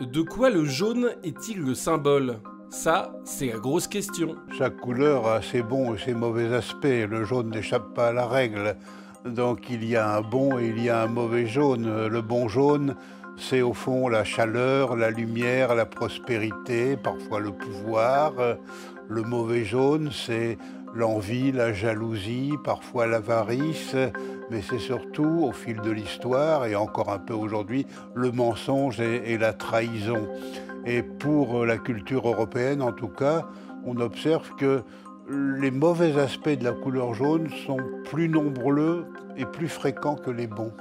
De quoi le jaune est-il le symbole? Ça, c'est la grosse question. Chaque couleur a ses bons et ses mauvais aspects. Le jaune n'échappe pas à la règle. Donc il y a un bon et il y a un mauvais jaune. Le bon jaune, c'est au fond la chaleur, la lumière, la prospérité, parfois le pouvoir. Le mauvais jaune, c'est l'envie, la jalousie, parfois l'avarice, mais c'est surtout, au fil de l'histoire, et encore un peu aujourd'hui, le mensonge et, la trahison. Et pour la culture européenne, en tout cas, on observe que les mauvais aspects de la couleur jaune sont plus nombreux et plus fréquents que les bons.